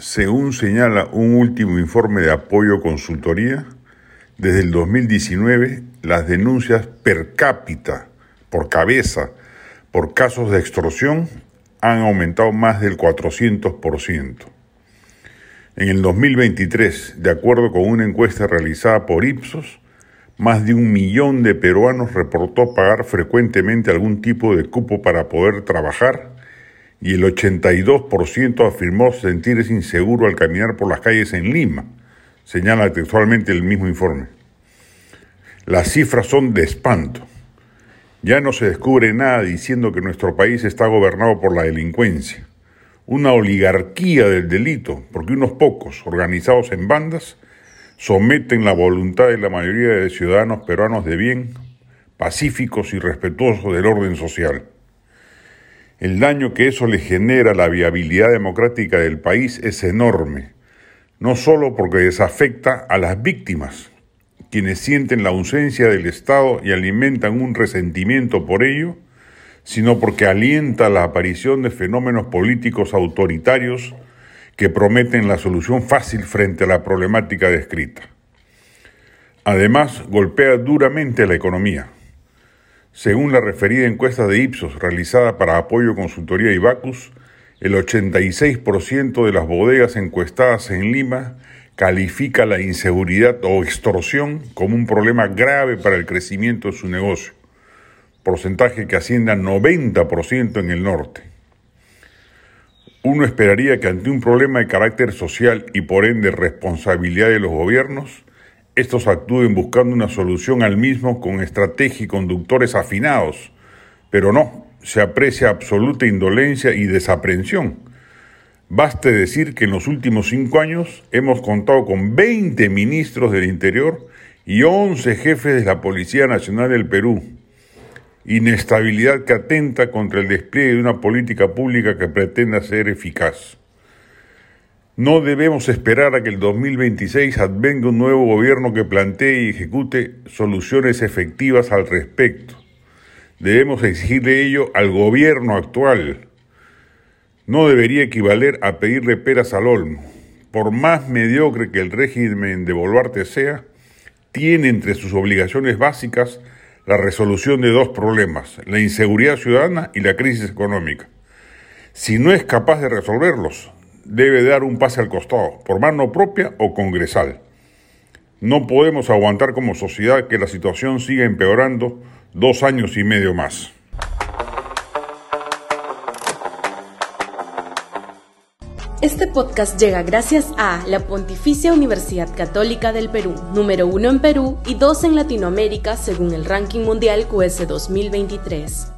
según señala un último informe de apoyo consultoría, desde el 2019 las denuncias per cápita, por cabeza, por casos de extorsión han aumentado más del 400%. En el 2023, de acuerdo con una encuesta realizada por Ipsos, más de un millón de peruanos reportó pagar frecuentemente algún tipo de cupo para poder trabajar y el 82% afirmó sentirse inseguro al caminar por las calles en Lima, señala textualmente el mismo informe. Las cifras son de espanto. Ya no se descubre nada diciendo que nuestro país está gobernado por la delincuencia, una oligarquía del delito, porque unos pocos, organizados en bandas, someten la voluntad de la mayoría de ciudadanos peruanos de bien, pacíficos y respetuosos del orden social. El daño que eso le genera a la viabilidad democrática del país es enorme, no solo porque desafecta a las víctimas, quienes sienten la ausencia del Estado y alimentan un resentimiento por ello, sino porque alienta la aparición de fenómenos políticos autoritarios que prometen la solución fácil frente a la problemática descrita. Además, golpea duramente la economía según la referida encuesta de Ipsos realizada para Apoyo Consultoría Ibacus, el 86% de las bodegas encuestadas en Lima califica la inseguridad o extorsión como un problema grave para el crecimiento de su negocio, porcentaje que asciende al 90% en el norte. Uno esperaría que ante un problema de carácter social y por ende responsabilidad de los gobiernos, estos actúen buscando una solución al mismo con estrategia y conductores afinados, pero no, se aprecia absoluta indolencia y desaprensión. Baste decir que en los últimos cinco años hemos contado con 20 ministros del Interior y 11 jefes de la Policía Nacional del Perú. Inestabilidad que atenta contra el despliegue de una política pública que pretenda ser eficaz. No debemos esperar a que el 2026 advenga un nuevo gobierno que plantee y ejecute soluciones efectivas al respecto. Debemos exigirle ello al gobierno actual. No debería equivaler a pedirle peras al olmo. Por más mediocre que el régimen de Boluarte sea, tiene entre sus obligaciones básicas la resolución de dos problemas, la inseguridad ciudadana y la crisis económica. Si no es capaz de resolverlos, debe dar un pase al costado, por mano propia o congresal. No podemos aguantar como sociedad que la situación siga empeorando dos años y medio más. Este podcast llega gracias a la Pontificia Universidad Católica del Perú, número uno en Perú y dos en Latinoamérica según el ranking mundial QS 2023.